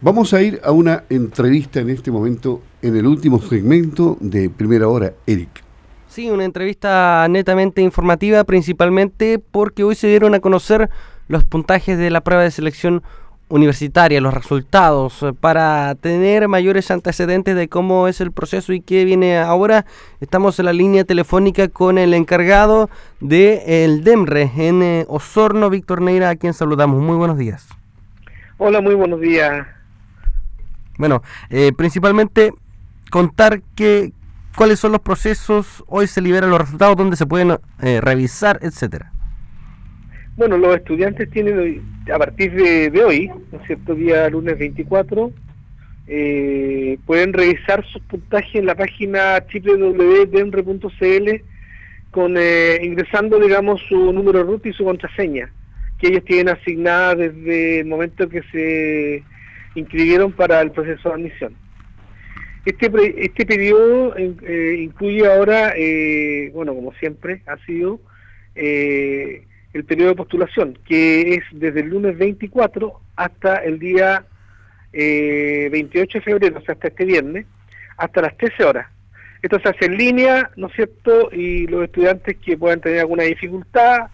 Vamos a ir a una entrevista en este momento, en el último segmento de Primera Hora, Eric. Sí, una entrevista netamente informativa, principalmente porque hoy se dieron a conocer los puntajes de la prueba de selección universitaria, los resultados, eh, para tener mayores antecedentes de cómo es el proceso y qué viene ahora. Estamos en la línea telefónica con el encargado del el DEMRE en eh, Osorno, Víctor Neira, a quien saludamos. Muy buenos días. Hola, muy buenos días. Bueno, eh, principalmente contar que, cuáles son los procesos, hoy se liberan los resultados, dónde se pueden eh, revisar, etcétera. Bueno, los estudiantes tienen a partir de, hoy, ¿no es cierto? Día lunes 24, eh, pueden revisar sus puntajes en la página www.denre.cl con ingresando, digamos, su número root y su contraseña, que ellos tienen asignada desde el momento que se inscribieron para el proceso de admisión. Este, este periodo eh, incluye ahora, eh, bueno, como siempre ha sido, eh, el periodo de postulación, que es desde el lunes 24 hasta el día 28 de febrero, o sea, hasta este viernes, hasta las 13 horas. Esto se hace en línea, ¿no es cierto? Y los estudiantes que puedan tener alguna dificultad,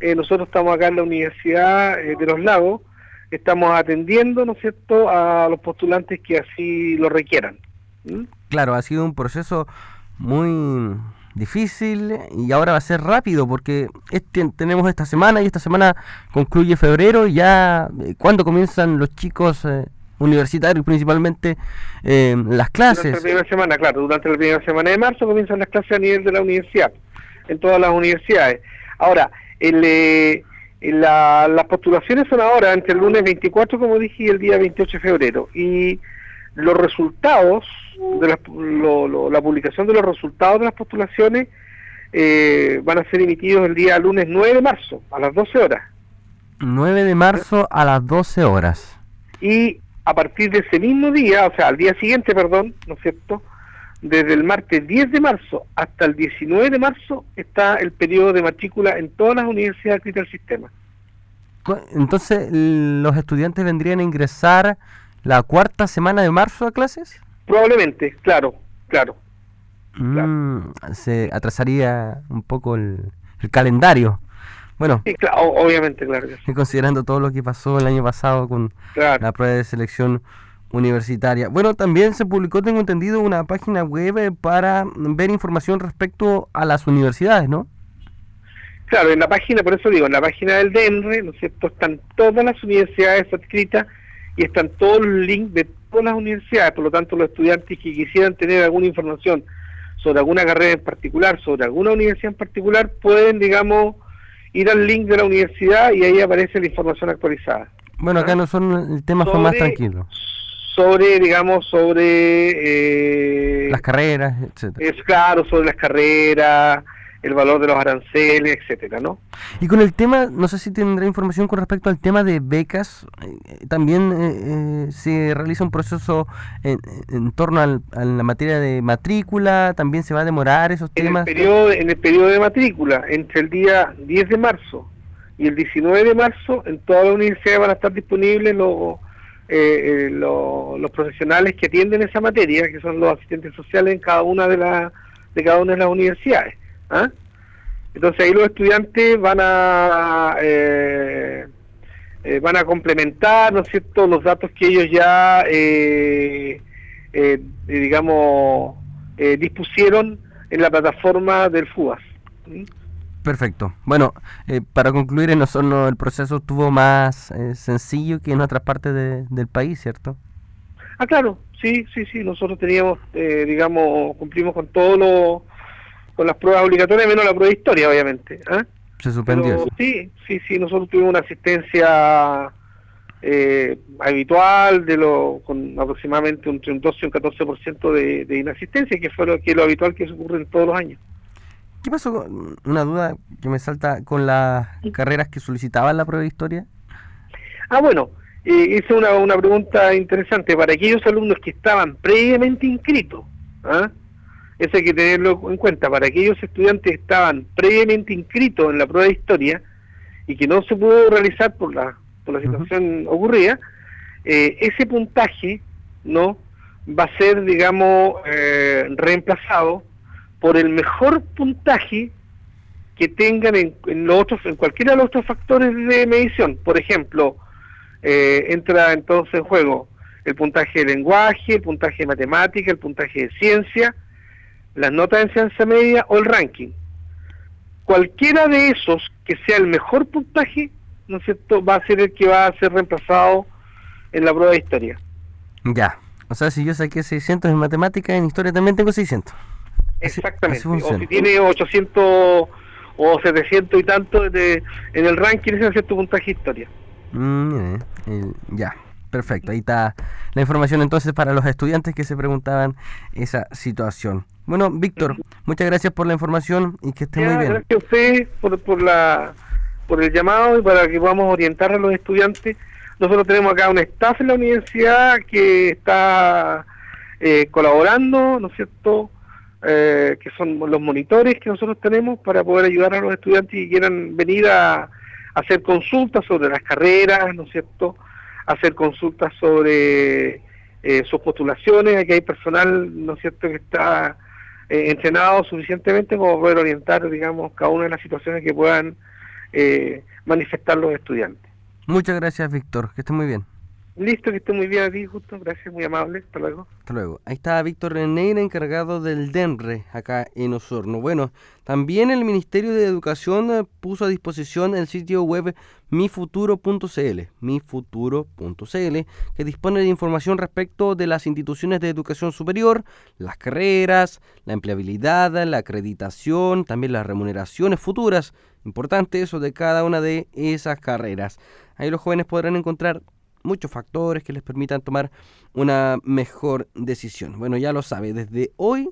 nosotros estamos acá en la Universidad de los Lagos, estamos atendiendo, ¿no es cierto?, a los postulantes que así lo requieran. Claro, ha sido un proceso muy difícil y ahora va a ser rápido porque este, tenemos esta semana y esta semana concluye febrero y ya eh, cuando comienzan los chicos eh, universitarios principalmente eh, las clases. Durante la primera semana, claro, durante la primera semana de marzo comienzan las clases a nivel de la universidad, en todas las universidades. Ahora, el, las postulaciones son ahora entre el lunes 24, como dije, y el día 28 de febrero. Y los resultados, de la, la publicación de los resultados de las postulaciones eh, van a ser emitidos el día lunes 9 de marzo, a las 12 horas. 9 de marzo a las 12 horas. Y a partir de ese mismo día, o sea, al día siguiente, perdón, ¿no es cierto?, desde el martes 10 de marzo hasta el 19 de marzo está el periodo de matrícula en todas las universidades del sistema. Entonces, ¿los estudiantes vendrían a ingresar la cuarta semana de marzo a clases? Probablemente, claro, claro. Mm, se atrasaría un poco el, calendario. Bueno, obviamente, claro. Considerando todo lo que pasó el año pasado con la prueba de selección universitaria. Bueno, también se publicó, tengo entendido, una página web eh, para ver información respecto a las universidades, ¿no? Claro, en la página, por eso digo, en la página del DENRE, ¿no es cierto?, están todas las universidades adscritas y están todos los links de todas las universidades, por lo tanto los estudiantes que quisieran tener alguna información sobre alguna carrera en particular, sobre alguna universidad en particular, pueden, digamos, ir al link de la universidad y ahí aparece la información actualizada. Bueno, acá ¿Ah? no son, el tema son más tranquilos sobre, digamos, sobre... Eh, las carreras, etcétera. Es claro, sobre las carreras, el valor de los aranceles, etcétera, ¿no? Y con el tema, no sé si tendrá información con respecto al tema de becas, eh, también eh, se realiza un proceso en, torno a la materia de matrícula, también se va a demorar esos temas. El periodo, en el periodo de matrícula, entre el día 10 de marzo y el 19 de marzo, en toda la universidad van a estar disponibles los eh, eh los profesionales que atienden esa materia, que son los asistentes sociales en cada una de, las de cada una de las universidades. ¿ah? Entonces ahí los estudiantes van a eh, eh, van a complementar, ¿no es cierto?, los datos que ellos ya, digamos, dispusieron en la plataforma del FUAS. Perfecto. Bueno, eh, para concluir, en Osorno el proceso estuvo más eh, sencillo que en otras partes del país, ¿cierto? Ah, claro, sí, sí, sí. Nosotros teníamos, eh, digamos, cumplimos con todo lo, con las pruebas obligatorias, menos la prueba de historia, obviamente. ¿ah? Se suspendió. sí, sí, sí. Nosotros tuvimos una asistencia habitual de lo con aproximadamente un, un 12 o un 14% de, de inasistencia, que fue lo que lo habitual que ocurre en todos los años. ¿Qué pasó con una duda que me salta con las carreras que solicitaban la prueba de historia? Ah, bueno, eh, es una, una pregunta interesante. Para aquellos alumnos que estaban previamente inscritos, ¿ah? eso hay que tenerlo en cuenta, para aquellos estudiantes que estaban previamente inscritos en la prueba de historia y que no se pudo realizar por la, por la situación ocurrida, eh, ese puntaje, ¿no? Va a ser, digamos, eh, reemplazado por el mejor puntaje que tengan en, los otros, en cualquiera de los otros factores de medición. Por ejemplo, eh, entra entonces en juego el puntaje de lenguaje, el puntaje de matemática, el puntaje de ciencia, las notas de ciencia media o el ranking. Cualquiera de esos que sea el mejor puntaje, ¿no es cierto?, va a ser el que va a ser reemplazado en la prueba de historia. Ya. O sea, si yo saqué 600 en matemática, en historia también tengo 600. Exactamente. o si tiene 800 o 700 y tanto de, en el ranking, ese es tu puntaje historia. Mm, ya, perfecto. Ahí está la información entonces para los estudiantes que se preguntaban esa situación. Bueno, Víctor, muchas gracias por la información y que esté muy bien. Gracias a usted por, por, la, por el llamado y para que podamos orientar a los estudiantes. Nosotros tenemos acá un staff en la universidad que está eh, colaborando, ¿no es cierto?, eh, que son los monitores que nosotros tenemos para poder ayudar a los estudiantes que quieran venir a, hacer consultas sobre las carreras, ¿no es cierto?, hacer consultas sobre eh, sus postulaciones, aquí hay personal, ¿no cierto?, que está eh, entrenado suficientemente como poder orientar, digamos, cada una de las situaciones que puedan manifestar los estudiantes. Muchas gracias, Víctor, que esté muy bien. Listo, que esté muy bien a justo. Gracias, muy amable. Hasta luego. Hasta luego. Ahí está Víctor Reneira, encargado del DENRE, acá en Osorno. Bueno, también el Ministerio de Educación eh, puso a disposición el sitio web mifuturo.cl, mifuturo.cl, que dispone de información respecto de las instituciones de educación superior, las carreras, la empleabilidad, la acreditación, también las remuneraciones futuras. Importante eso de cada una de esas carreras. Ahí los jóvenes podrán encontrar muchos factores que les permitan tomar una mejor decisión. Bueno, ya lo sabe, desde hoy,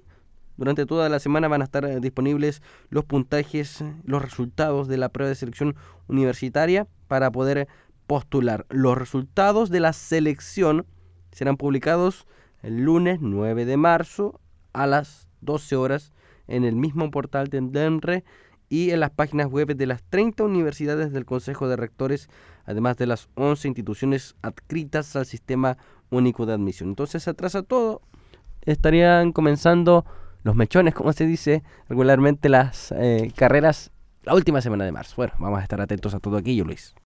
durante toda la semana van a estar eh, disponibles los puntajes, los resultados de la prueba de selección universitaria para poder postular. Los resultados de la selección serán publicados el lunes 9 de marzo a las 12 horas en el mismo portal de DENRE y en las páginas web de las 30 universidades del Consejo de Rectores, además de las 11 instituciones adscritas al Sistema Único de Admisión. Entonces se atrasa todo. Estarían comenzando los mechones, como se dice regularmente, las eh, carreras la última semana de marzo. Bueno, vamos a estar atentos a todo aquello, Luis.